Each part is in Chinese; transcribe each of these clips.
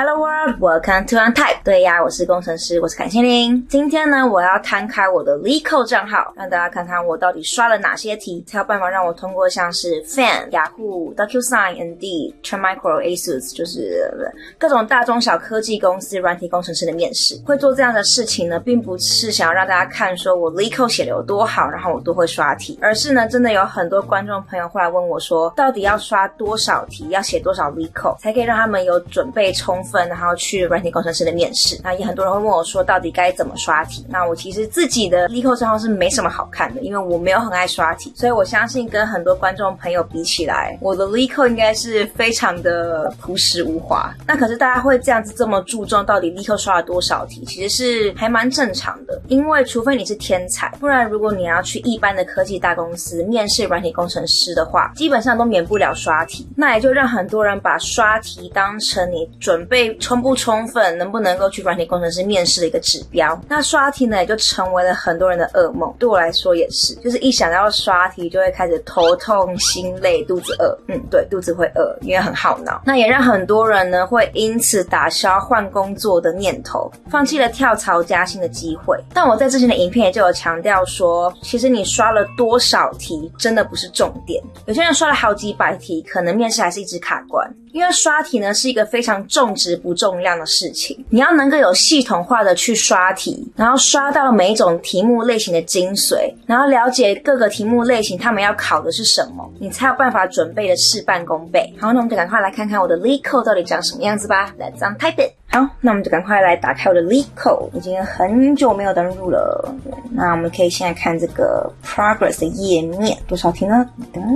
Hello world, welcome to Untype。对呀，我是工程师，我是凯西琳。今天呢，我要摊开我的 LeetCode 账号，让大家看看我到底刷了哪些题，才有办法让我通过像是 Fan、雅虎、DocuSign、Indeed、Trend Micro、ASUS，就是各种大中小科技公司软体工程师的面试。会做这样的事情呢，并不是想要让大家看说我 LeetCode 写的有多好，然后我多会刷题，而是呢，真的有很多观众朋友会来问我说，到底要刷多少题，要写多少 LeetCode，才可以让他们有准备充分。然后去软体工程师的面试，那也很多人会问我说，到底该怎么刷题？那我其实自己的 LeetCode 账号是没什么好看的，因为我没有很爱刷题，所以我相信跟很多观众朋友比起来，我的 Leeco 应该是非常的朴实无华。那可是大家会这样子这么注重到底 Leeco 刷了多少题，其实是还蛮正常的，因为除非你是天才，不然如果你要去一般的科技大公司面试软体工程师的话，基本上都免不了刷题。那也就让很多人把刷题当成你准备。充不充分，能不能够去软体工程师面试的一个指标？那刷题呢，也就成为了很多人的噩梦。对我来说也是，就是一想到刷题，就会开始头痛、心累、肚子饿。嗯，对，肚子会饿，因为很耗脑。那也让很多人呢，会因此打消换工作的念头，放弃了跳槽加薪的机会。但我在之前的影片也就有强调说，其实你刷了多少题，真的不是重点。有些人刷了好几百题，可能面试还是一直卡关。因为刷题呢，是一个非常重质不重量的事情，你要能够有系统化的去刷题，然后刷到每一种题目类型的精髓，然后了解各个题目类型他们要考的是什么，你才有办法准备的事半功倍。好，那我们就赶快来看看我的 Leeco 到底长什么样子吧。Let's untype it。好，那我们就赶快来打开我的 Leeco，已经很久没有登录了。那我们可以现在看这个 Progress 的页面，多少题呢？噔噔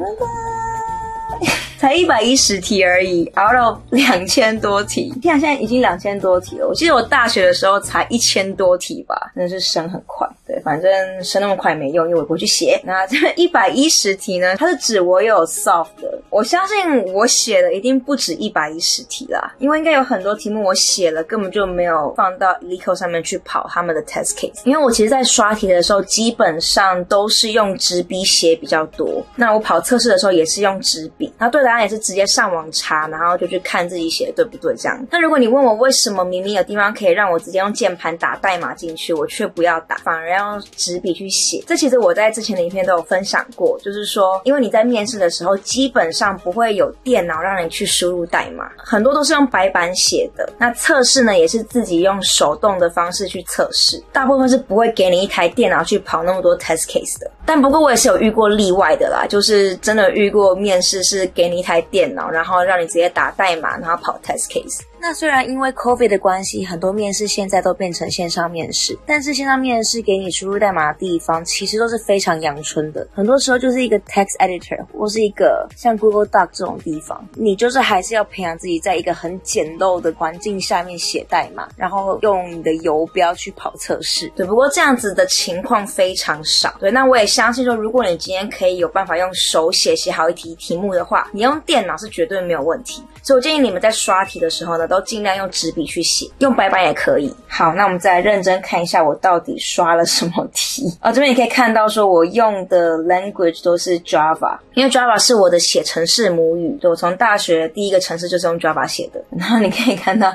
才一百一十题而已，out of 两千多题。天啊，现在已经两千多题了。我记得我大学的时候才一千多题吧，真的是升很快。对，反正升那么快没用，因为我不会去写。那这一百一十题呢？它是指我有 soft 的。我相信我写的一定不止一百一十题啦，因为应该有很多题目我写了，根本就没有放到 LeetCode 上面去跑他们的 test case。因为我其实，在刷题的时候，基本上都是用纸笔写比较多。那我跑测试的时候也是用纸笔，然后对。答案也是直接上网查，然后就去看自己写的对不对这样。那如果你问我为什么明明有地方可以让我直接用键盘打代码进去，我却不要打，反而要用纸笔去写？这其实我在之前的影片都有分享过，就是说，因为你在面试的时候，基本上上不会有电脑让你去输入代码，很多都是用白板写的。那测试呢，也是自己用手动的方式去测试，大部分是不会给你一台电脑去跑那么多 test case 的。但不过我也是有遇过例外的啦，就是真的遇过面试是给你一台电脑，然后让你直接打代码，然后跑 test case。那虽然因为 COVID 的关系，很多面试现在都变成线上面试，但是线上面试给你输入代码的地方，其实都是非常阳春的。很多时候就是一个 text editor 或是一个像 Google Doc 这种地方，你就是还是要培养自己在一个很简陋的环境下面写代码，然后用你的游标去跑测试。对，不过这样子的情况非常少。对，那我也相信说，如果你今天可以有办法用手写写好一题题目的话，你用电脑是绝对没有问题。所以我建议你们在刷题的时候呢，都尽量用纸笔去写，用白板也可以。好，那我们再认真看一下我到底刷了什么题啊、哦？这边你可以看到说我用的 language 都是 Java，因为 Java 是我的写程式母语，对，我从大学第一个程式就是用 Java 写的。然后你可以看到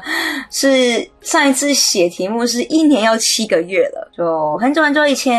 是上一次写题目是一年要七个月了，就很久很久以前。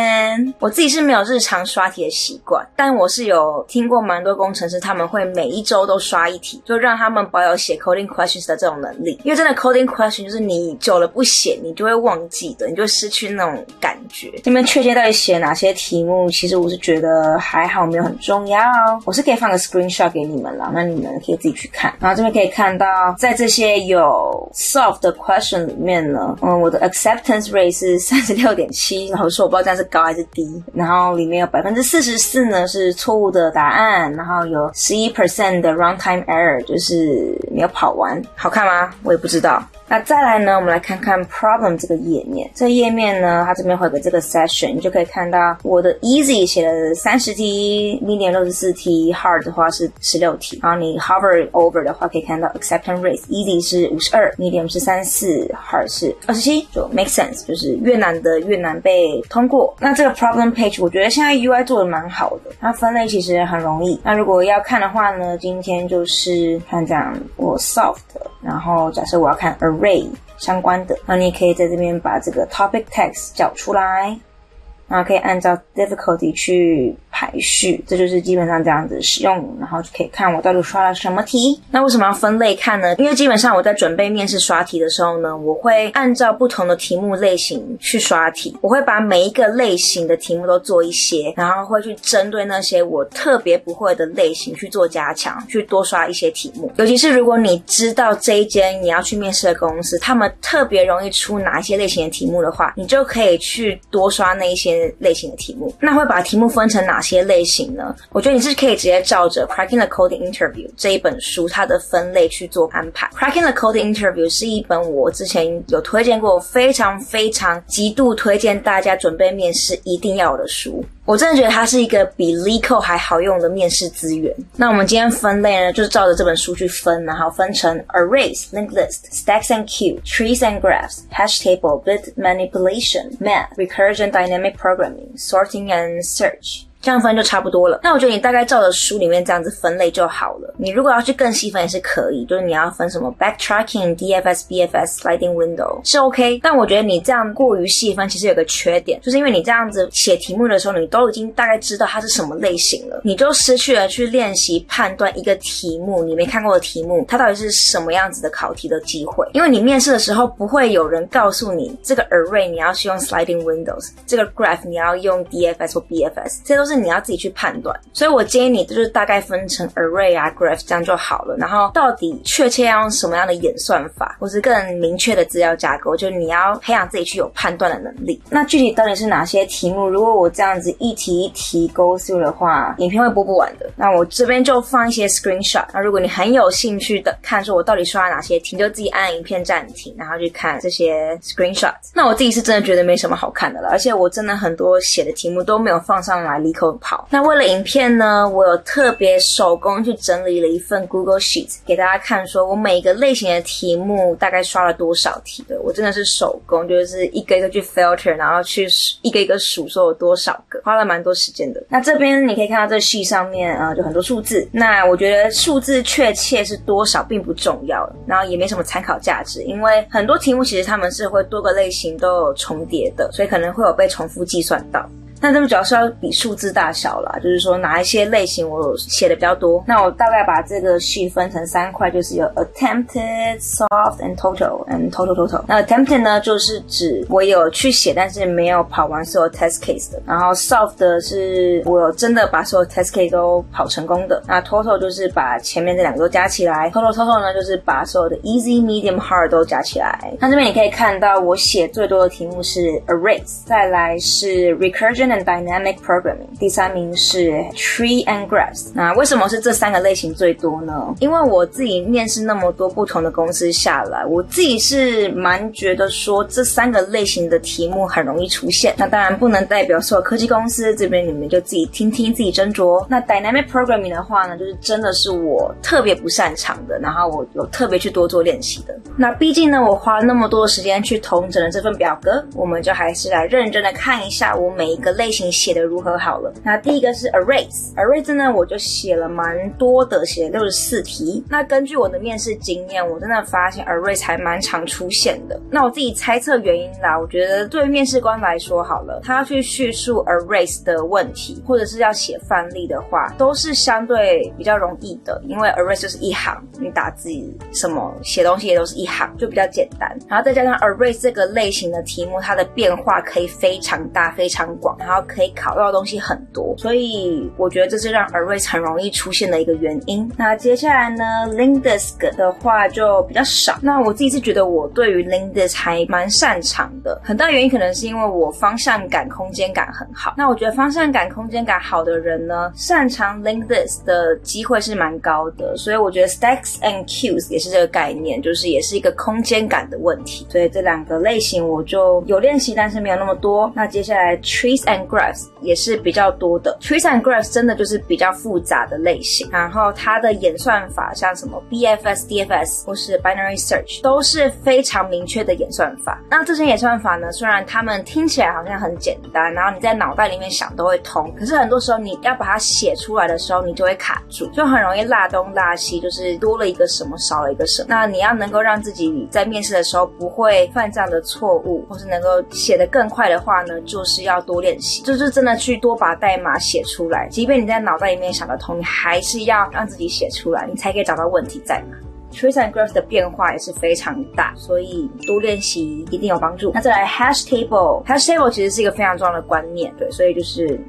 我自己是没有日常刷题的习惯，但我是有听过蛮多工程师他们会每一周都刷一题，就让他们保有写 coding questions 的这种能力，因为真的 coding question 就是你久了不写，你就会忘记的，你就会失去那种感觉。这边确切到底写哪些题目，其实我是觉得还好，没有很重要。我是可以放个 screenshot 给你们了，那你们可以自己去看。然后这边可以看到，在这些有 solve 的 question 里面呢，嗯，我的 acceptance rate 是三十六点七，然后说我不知道这样是高还是低。然后里面有百分之四十四呢是错误的答案，然后有十一 percent 的 runtime error，就是。没有跑完，好看吗？我也不知道。那再来呢，我们来看看 problem 这个页面。这页面呢，它这边会有个这个 session，你就可以看到我的 easy 写了三十题，medium 六十四题，hard 的话是十六题。然后你 hover over 的话，可以看到 acceptance rate，easy 是五十二，medium 是三四，hard 是二十七，就 make sense，就是越难的越难被通过。那这个 problem page，我觉得现在 UI 做的蛮好的，它分类其实很容易。那如果要看的话呢，今天就是看这样。soft，然后假设我要看 array 相关的，那你也可以在这边把这个 topic text 找出来。然后可以按照 difficulty 去排序，这就是基本上这样子使用，然后就可以看我到底刷了什么题。那为什么要分类看呢？因为基本上我在准备面试刷题的时候呢，我会按照不同的题目类型去刷题，我会把每一个类型的题目都做一些，然后会去针对那些我特别不会的类型去做加强，去多刷一些题目。尤其是如果你知道这一间你要去面试的公司，他们特别容易出哪一些类型的题目的话，你就可以去多刷那一些。类型的题目，那会把题目分成哪些些类型呢？我觉得你是可以直接照着《Cracking the Coding Interview》这一本书它的分类去做安排。《Cracking the Coding Interview》是一本我之前有推荐过，非常非常极度推荐大家准备面试一定要有的书。我真的觉得它是一个比 LeetCode 还好用的面试资源。那我们今天分类呢，就是照着这本书去分，然后分成 Arrays、Linked List、Stacks and Queues、Trees and Graphs、Hash Table、Bit Manipulation、Math、Recursion、Dynamic Programming、Sorting and Search。这样分就差不多了。那我觉得你大概照着书里面这样子分类就好了。你如果要去更细分也是可以，就是你要分什么 backtracking、DFS、BFS、sliding window 是 OK。但我觉得你这样过于细分其实有个缺点，就是因为你这样子写题目的时候，你都已经大概知道它是什么类型了，你就失去了去练习判断一个题目你没看过的题目它到底是什么样子的考题的机会。因为你面试的时候不会有人告诉你这个 array 你要去用 sliding windows，这个 graph 你要用 DFS 或 BFS，这都是你要自己去判断，所以我建议你就是大概分成 array 啊 graph 这样就好了。然后到底确切要用什么样的演算法，或是更明确的资料架构，就你要培养自己去有判断的能力。那具体到底是哪些题目？如果我这样子一题一题 go through 的话，影片会播不完的。那我这边就放一些 screenshot。那如果你很有兴趣的看说我到底刷了哪些题，你就自己按影片暂停，然后去看这些 screenshots。那我自己是真的觉得没什么好看的了，而且我真的很多写的题目都没有放上来立跑。那为了影片呢，我有特别手工去整理了一份 Google Sheets 给大家看，说我每一个类型的题目大概刷了多少题的。我真的是手工，就是一个一个去 filter，然后去一个一个数说有多少个，花了蛮多时间的。那这边你可以看到这 sheet 上面啊、呃，就很多数字。那我觉得数字确切是多少并不重要，然后也没什么参考价值，因为很多题目其实他们是会多个类型都有重叠的，所以可能会有被重复计算到。那这边主要是要比数字大小啦，就是说哪一些类型我写的比较多。那我大概把这个 sheet 分成三块，就是有 attempted、soft and total and total total。那 attempted 呢，就是指我有去写，但是没有跑完所有 test case 的。然后 soft 的是我真的把所有 test case 都跑成功的。那 total 就是把前面这两个都加起来。total total 呢，就是把所有的 easy、medium、hard 都加起来。那这边你可以看到，我写最多的题目是 arrays，再来是 recursion。And dynamic programming，第三名是 tree and graphs。那为什么是这三个类型最多呢？因为我自己面试那么多不同的公司下来，我自己是蛮觉得说这三个类型的题目很容易出现。那当然不能代表所有科技公司，这边你们就自己听听自己斟酌。那 dynamic programming 的话呢，就是真的是我特别不擅长的，然后我有特别去多做练习的。那毕竟呢，我花了那么多的时间去统整了这份表格，我们就还是来认真的看一下我每一个。类型写的如何好了？那第一个是 arrays，arrays 呢，我就写了蛮多的，写了六十四题。那根据我的面试经验，我真的发现 arrays 还蛮常出现的。那我自己猜测原因啦，我觉得对于面试官来说，好了，他要去叙述 arrays 的问题，或者是要写范例的话，都是相对比较容易的，因为 arrays 就是一行，你打字什么写东西也都是一行，就比较简单。然后再加上 arrays 这个类型的题目，它的变化可以非常大、非常广。然后可以考到的东西很多，所以我觉得这是让 arrays 很容易出现的一个原因。那接下来呢，linked list 的话就比较少。那我自己是觉得我对于 linked list 还蛮擅长的，很大原因可能是因为我方向感、空间感很好。那我觉得方向感、空间感好的人呢，擅长 linked list 的机会是蛮高的。所以我觉得 stacks and queues 也是这个概念，就是也是一个空间感的问题。所以这两个类型我就有练习，但是没有那么多。那接下来 trees and graphs 也是比较多的。trees and graphs 真的就是比较复杂的类型，然后它的演算法像什么 BFS、DFS 或是 binary search 都是非常明确的演算法。那这些演算法呢，虽然它们听起来好像很简单，然后你在脑袋里面想都会通，可是很多时候你要把它写出来的时候，你就会卡住，就很容易落东落西，就是多了一个什么，少了一个什么。那你要能够让自己在面试的时候不会犯这样的错误，或是能够写得更快的话呢，就是要多练习，就是真的去多把代码写出来。即便你在脑袋里面想得通，你还是要让自己写出来，你才可以找到问题在哪。Trees and graphs 的变化也是非常大，所以多练习一定有帮助。那再来 hash table，hash table 其实是一个非常重要的观念，对，所以就是。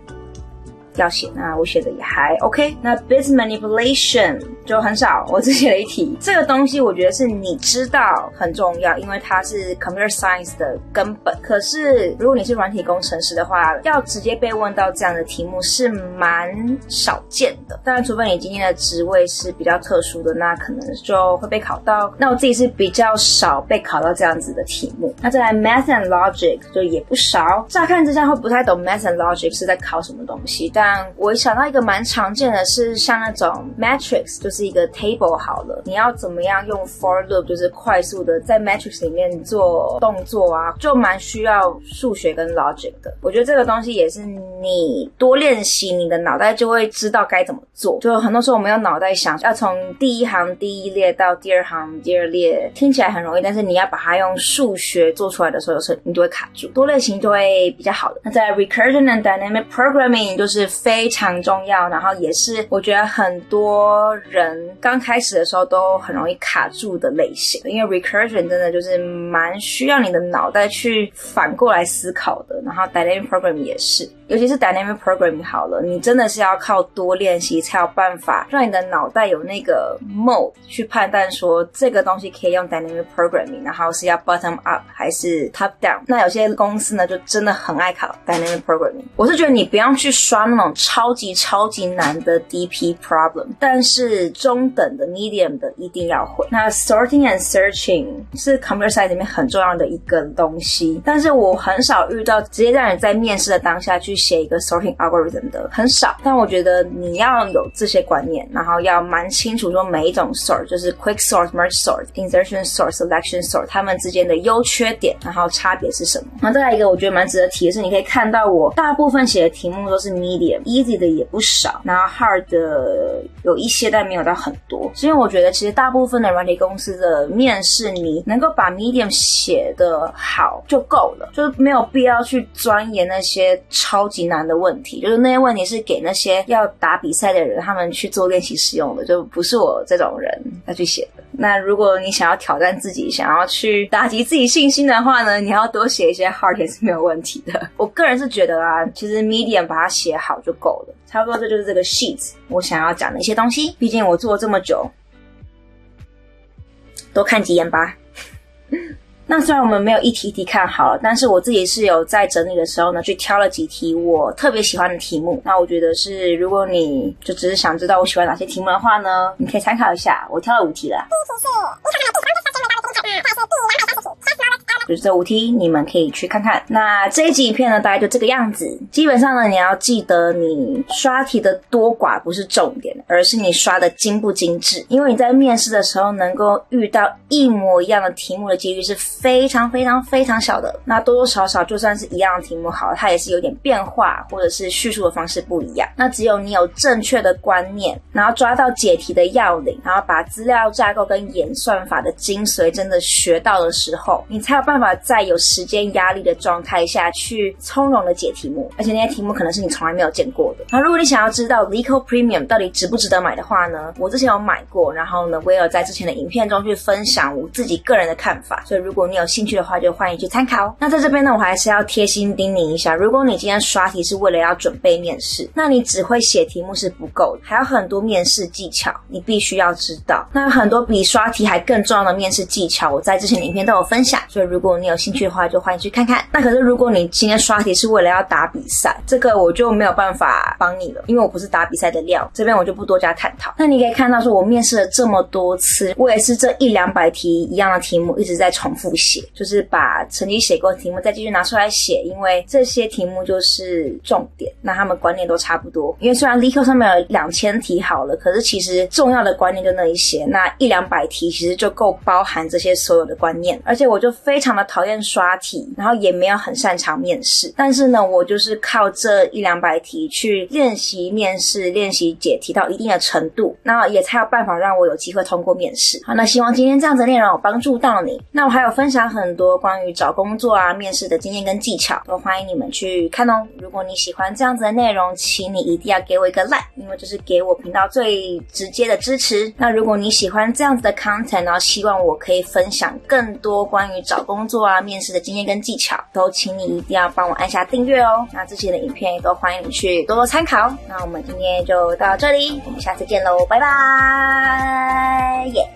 要写，那我写的也还 OK。那 bit manipulation 就很少，我只写了一题。这个东西我觉得是你知道很重要，因为它是 computer science 的根本。可是如果你是软体工程师的话，要直接被问到这样的题目是蛮少见的。当然，除非你今天的职位是比较特殊的，那可能就会被考到。那我自己是比较少被考到这样子的题目。那再来 math and logic 就也不少。乍看之下会不太懂 math and logic 是在考什么东西，但我想到一个蛮常见的是像那种 matrix，就是是一个 table 好了，你要怎么样用 for loop，就是快速的在 matrix 里面做动作啊，就蛮需要数学跟 logic 的。我觉得这个东西也是你多练习，你的脑袋就会知道该怎么做。就很多时候我们用脑袋想要从第一行第一列到第二行第二列，听起来很容易，但是你要把它用数学做出来的时候，有时候你就会卡住。多练习就会比较好的。那在 recursion and dynamic programming 就是。非常重要，然后也是我觉得很多人刚开始的时候都很容易卡住的类型，因为 recursion 真的就是蛮需要你的脑袋去反过来思考的，然后 dynamic p r o g r a m 也是。尤其是 dynamic programming 好了，你真的是要靠多练习才有办法让你的脑袋有那个 mode 去判断说这个东西可以用 dynamic programming，然后是要 bottom up 还是 top down。那有些公司呢，就真的很爱考 dynamic programming。我是觉得你不用去刷那种超级超级难的 DP problem，但是中等的 medium 的一定要会。那 sorting and searching 是 computer science 里面很重要的一个东西，但是我很少遇到直接让你在面试的当下去。写一个 sorting algorithm 的很少，但我觉得你要有这些观念，然后要蛮清楚说每一种 sort，就是 quick sort、merge sort、insertion sort、selection sort，它们之间的优缺点，然后差别是什么。然后再来一个我觉得蛮值得提的是，你可以看到我大部分写的题目都是 medium，easy 的也不少，然后 hard 的有一些，但没有到很多。是因为我觉得其实大部分的软体公司的面试，你能够把 medium 写的好就够了，就是没有必要去钻研那些超。极难的问题，就是那些问题是给那些要打比赛的人，他们去做练习使用的，就不是我这种人要去写的。那如果你想要挑战自己，想要去打击自己信心的话呢，你要多写一些 hard 也是没有问题的。我个人是觉得啊，其实 medium 把它写好就够了，差不多这就是这个 sheet 我想要讲的一些东西。毕竟我做了这么久，多看几眼吧。那虽然我们没有一题一题看好了，但是我自己是有在整理的时候呢，去挑了几题我特别喜欢的题目。那我觉得是，如果你就只是想知道我喜欢哪些题目的话呢，你可以参考一下。我挑了五题了。就是这五题，你们可以去看看。那这一集影片呢，大概就这个样子。基本上呢，你要记得，你刷题的多寡不是重点，而是你刷的精不精致。因为你在面试的时候，能够遇到一模一样的题目的几率是非常非常非常小的。那多多少少，就算是一样的题目，好，它也是有点变化，或者是叙述的方式不一样。那只有你有正确的观念，然后抓到解题的要领，然后把资料架构跟演算法的精髓真的学到的时候，你才有办法。法在有时间压力的状态下去从容的解题目，而且那些题目可能是你从来没有见过的。那如果你想要知道 LeetCode Premium 到底值不值得买的话呢，我之前有买过，然后呢，我也有在之前的影片中去分享我自己个人的看法。所以如果你有兴趣的话，就欢迎去参考。那在这边呢，我还是要贴心叮咛一下，如果你今天刷题是为了要准备面试，那你只会写题目是不够的，还有很多面试技巧你必须要知道。那有很多比刷题还更重要的面试技巧，我在之前的影片都有分享。所以如果如果你有兴趣的话，就欢迎去看看。那可是如果你今天刷题是为了要打比赛，这个我就没有办法帮你了，因为我不是打比赛的料。这边我就不多加探讨。那你可以看到说，我面试了这么多次，我也是这一两百题一样的题目一直在重复写，就是把曾经写过的题目再继续拿出来写，因为这些题目就是重点，那他们观念都差不多。因为虽然 leo 上面有两千题好了，可是其实重要的观念就那一些，那一两百题其实就够包含这些所有的观念。而且我就非常讨厌刷题，然后也没有很擅长面试，但是呢，我就是靠这一两百题去练习面试，练习解题到一定的程度，那也才有办法让我有机会通过面试。好，那希望今天这样子的内容有帮助到你。那我还有分享很多关于找工作啊、面试的经验跟技巧，都欢迎你们去看哦。如果你喜欢这样子的内容，请你一定要给我一个 like，因为这是给我频道最直接的支持。那如果你喜欢这样子的 content，然后希望我可以分享更多关于找工工作啊、面试的经验跟技巧，都请你一定要帮我按下订阅哦。那之前的影片也都欢迎你去多多参考。那我们今天就到这里，我们下次见喽，拜拜，耶、